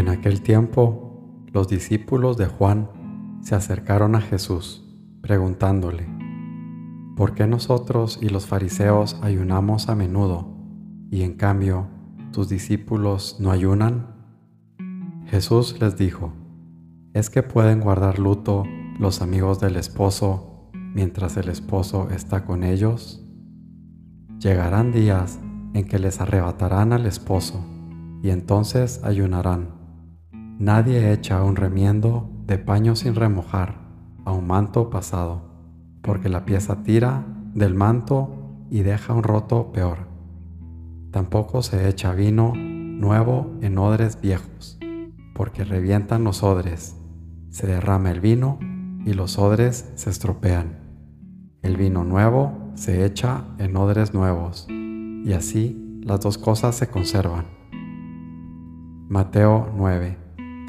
En aquel tiempo, los discípulos de Juan se acercaron a Jesús, preguntándole, ¿por qué nosotros y los fariseos ayunamos a menudo y en cambio tus discípulos no ayunan? Jesús les dijo, ¿es que pueden guardar luto los amigos del esposo mientras el esposo está con ellos? Llegarán días en que les arrebatarán al esposo y entonces ayunarán. Nadie echa un remiendo de paño sin remojar a un manto pasado, porque la pieza tira del manto y deja un roto peor. Tampoco se echa vino nuevo en odres viejos, porque revientan los odres, se derrama el vino y los odres se estropean. El vino nuevo se echa en odres nuevos, y así las dos cosas se conservan. Mateo 9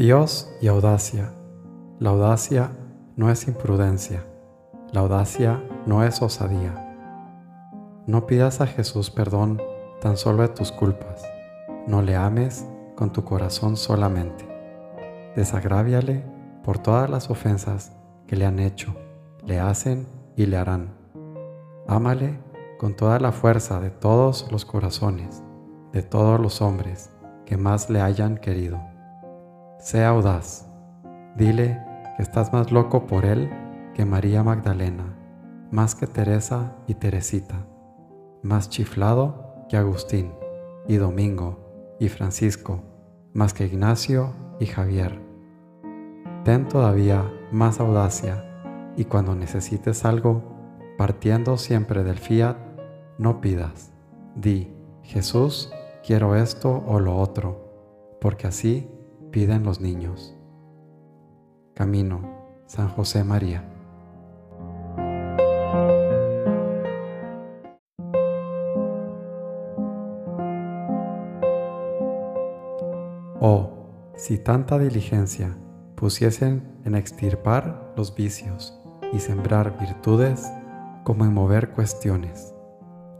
Dios y audacia. La audacia no es imprudencia. La audacia no es osadía. No pidas a Jesús perdón tan solo de tus culpas. No le ames con tu corazón solamente. Desagráviale por todas las ofensas que le han hecho, le hacen y le harán. Ámale con toda la fuerza de todos los corazones, de todos los hombres que más le hayan querido. Sea audaz. Dile que estás más loco por él que María Magdalena, más que Teresa y Teresita, más chiflado que Agustín y Domingo y Francisco, más que Ignacio y Javier. Ten todavía más audacia y cuando necesites algo, partiendo siempre del fiat, no pidas. Di, Jesús, quiero esto o lo otro, porque así piden los niños. Camino, San José María. Oh, si tanta diligencia pusiesen en extirpar los vicios y sembrar virtudes como en mover cuestiones,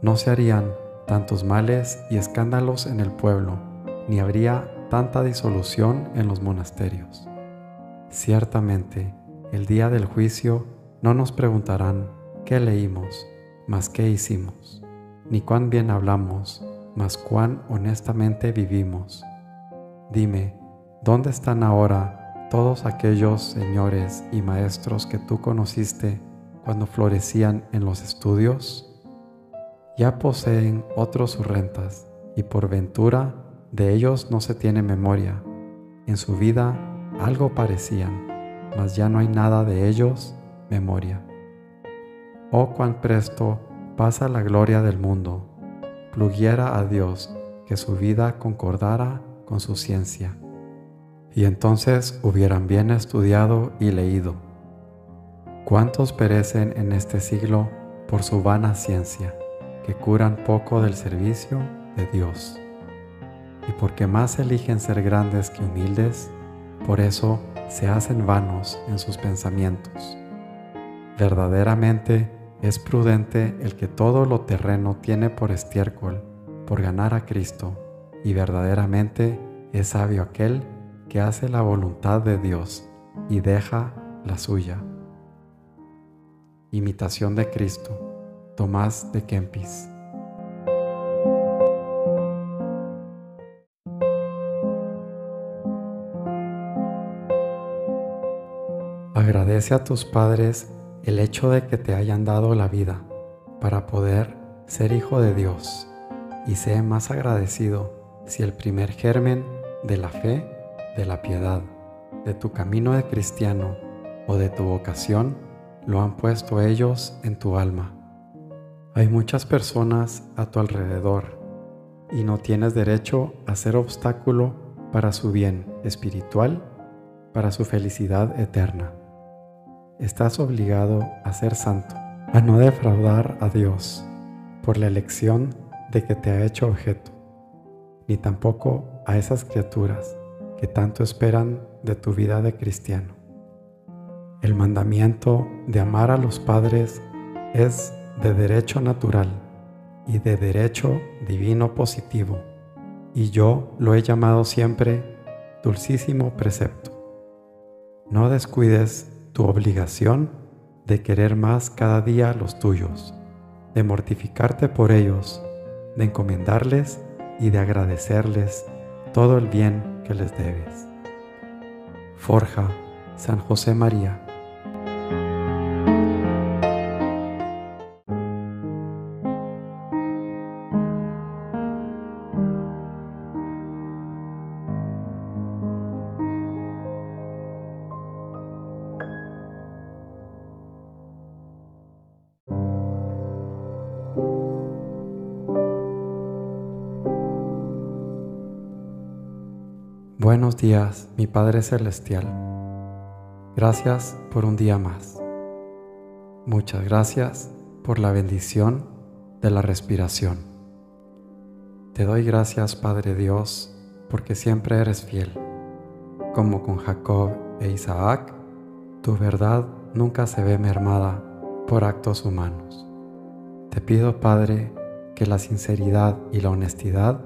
no se harían tantos males y escándalos en el pueblo, ni habría tanta disolución en los monasterios. Ciertamente, el día del juicio no nos preguntarán qué leímos, mas qué hicimos, ni cuán bien hablamos, mas cuán honestamente vivimos. Dime, ¿dónde están ahora todos aquellos señores y maestros que tú conociste cuando florecían en los estudios? Ya poseen otros sus rentas, y por ventura de ellos no se tiene memoria. En su vida algo parecían, mas ya no hay nada de ellos memoria. Oh cuán presto pasa la gloria del mundo. Pluguiera a Dios que su vida concordara con su ciencia. Y entonces hubieran bien estudiado y leído. ¿Cuántos perecen en este siglo por su vana ciencia, que curan poco del servicio de Dios? Y porque más eligen ser grandes que humildes, por eso se hacen vanos en sus pensamientos. Verdaderamente es prudente el que todo lo terreno tiene por estiércol, por ganar a Cristo, y verdaderamente es sabio aquel que hace la voluntad de Dios y deja la suya. Imitación de Cristo, Tomás de Kempis. Agradece a tus padres el hecho de que te hayan dado la vida para poder ser hijo de Dios y sé más agradecido si el primer germen de la fe, de la piedad, de tu camino de cristiano o de tu vocación lo han puesto ellos en tu alma. Hay muchas personas a tu alrededor y no tienes derecho a ser obstáculo para su bien espiritual, para su felicidad eterna. Estás obligado a ser santo, a no defraudar a Dios por la elección de que te ha hecho objeto, ni tampoco a esas criaturas que tanto esperan de tu vida de cristiano. El mandamiento de amar a los padres es de derecho natural y de derecho divino positivo, y yo lo he llamado siempre dulcísimo precepto. No descuides tu obligación de querer más cada día los tuyos, de mortificarte por ellos, de encomendarles y de agradecerles todo el bien que les debes. Forja San José María Buenos días, mi Padre Celestial. Gracias por un día más. Muchas gracias por la bendición de la respiración. Te doy gracias, Padre Dios, porque siempre eres fiel. Como con Jacob e Isaac, tu verdad nunca se ve mermada por actos humanos. Te pido, Padre, que la sinceridad y la honestidad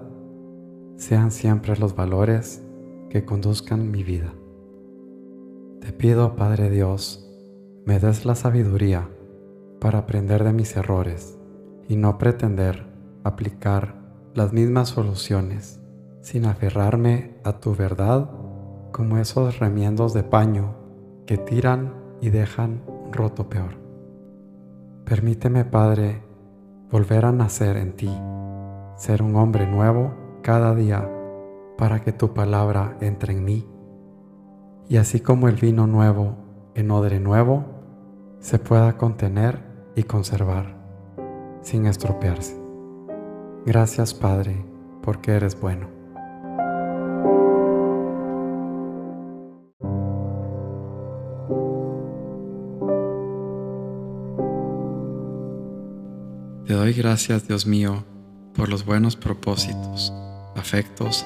sean siempre los valores que conduzcan mi vida. Te pido, Padre Dios, me des la sabiduría para aprender de mis errores y no pretender aplicar las mismas soluciones sin aferrarme a tu verdad como esos remiendos de paño que tiran y dejan roto peor. Permíteme, Padre, volver a nacer en ti, ser un hombre nuevo cada día para que tu palabra entre en mí. Y así como el vino nuevo en odre nuevo, se pueda contener y conservar, sin estropearse. Gracias Padre, porque eres bueno. Te doy gracias, Dios mío, por los buenos propósitos, afectos